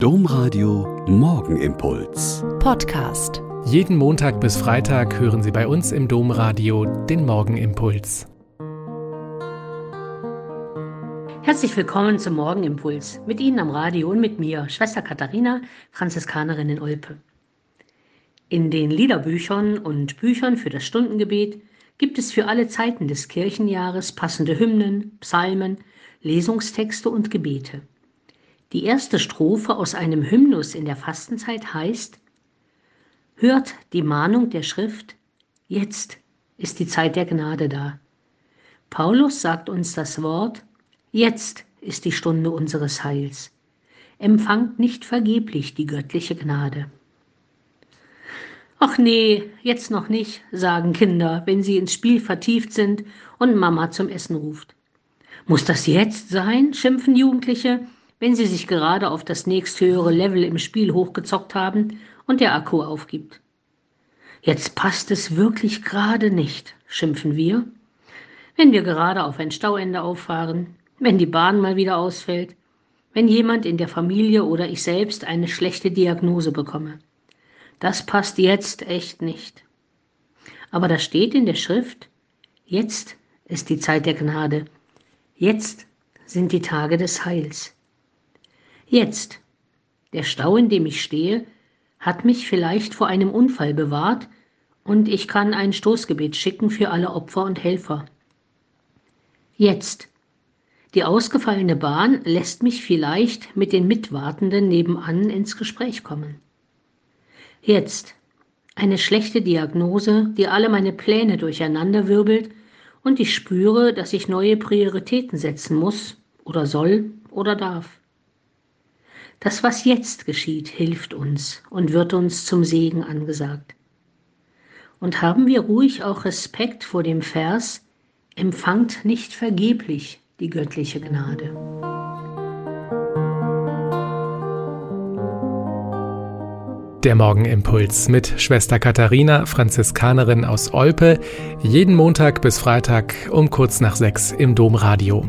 Domradio Morgenimpuls. Podcast. Jeden Montag bis Freitag hören Sie bei uns im Domradio den Morgenimpuls. Herzlich willkommen zum Morgenimpuls. Mit Ihnen am Radio und mit mir, Schwester Katharina, Franziskanerin in Olpe. In den Liederbüchern und Büchern für das Stundengebet gibt es für alle Zeiten des Kirchenjahres passende Hymnen, Psalmen, Lesungstexte und Gebete. Die erste Strophe aus einem Hymnus in der Fastenzeit heißt, Hört die Mahnung der Schrift, jetzt ist die Zeit der Gnade da. Paulus sagt uns das Wort, jetzt ist die Stunde unseres Heils. Empfangt nicht vergeblich die göttliche Gnade. Ach nee, jetzt noch nicht, sagen Kinder, wenn sie ins Spiel vertieft sind und Mama zum Essen ruft. Muss das jetzt sein? schimpfen Jugendliche wenn sie sich gerade auf das nächsthöhere Level im Spiel hochgezockt haben und der Akku aufgibt. Jetzt passt es wirklich gerade nicht, schimpfen wir, wenn wir gerade auf ein Stauende auffahren, wenn die Bahn mal wieder ausfällt, wenn jemand in der Familie oder ich selbst eine schlechte Diagnose bekomme. Das passt jetzt echt nicht. Aber da steht in der Schrift, jetzt ist die Zeit der Gnade, jetzt sind die Tage des Heils. Jetzt. Der Stau, in dem ich stehe, hat mich vielleicht vor einem Unfall bewahrt und ich kann ein Stoßgebet schicken für alle Opfer und Helfer. Jetzt. Die ausgefallene Bahn lässt mich vielleicht mit den Mitwartenden nebenan ins Gespräch kommen. Jetzt. Eine schlechte Diagnose, die alle meine Pläne durcheinanderwirbelt und ich spüre, dass ich neue Prioritäten setzen muss oder soll oder darf. Das, was jetzt geschieht, hilft uns und wird uns zum Segen angesagt. Und haben wir ruhig auch Respekt vor dem Vers, empfangt nicht vergeblich die göttliche Gnade. Der Morgenimpuls mit Schwester Katharina, Franziskanerin aus Olpe, jeden Montag bis Freitag um kurz nach sechs im Domradio.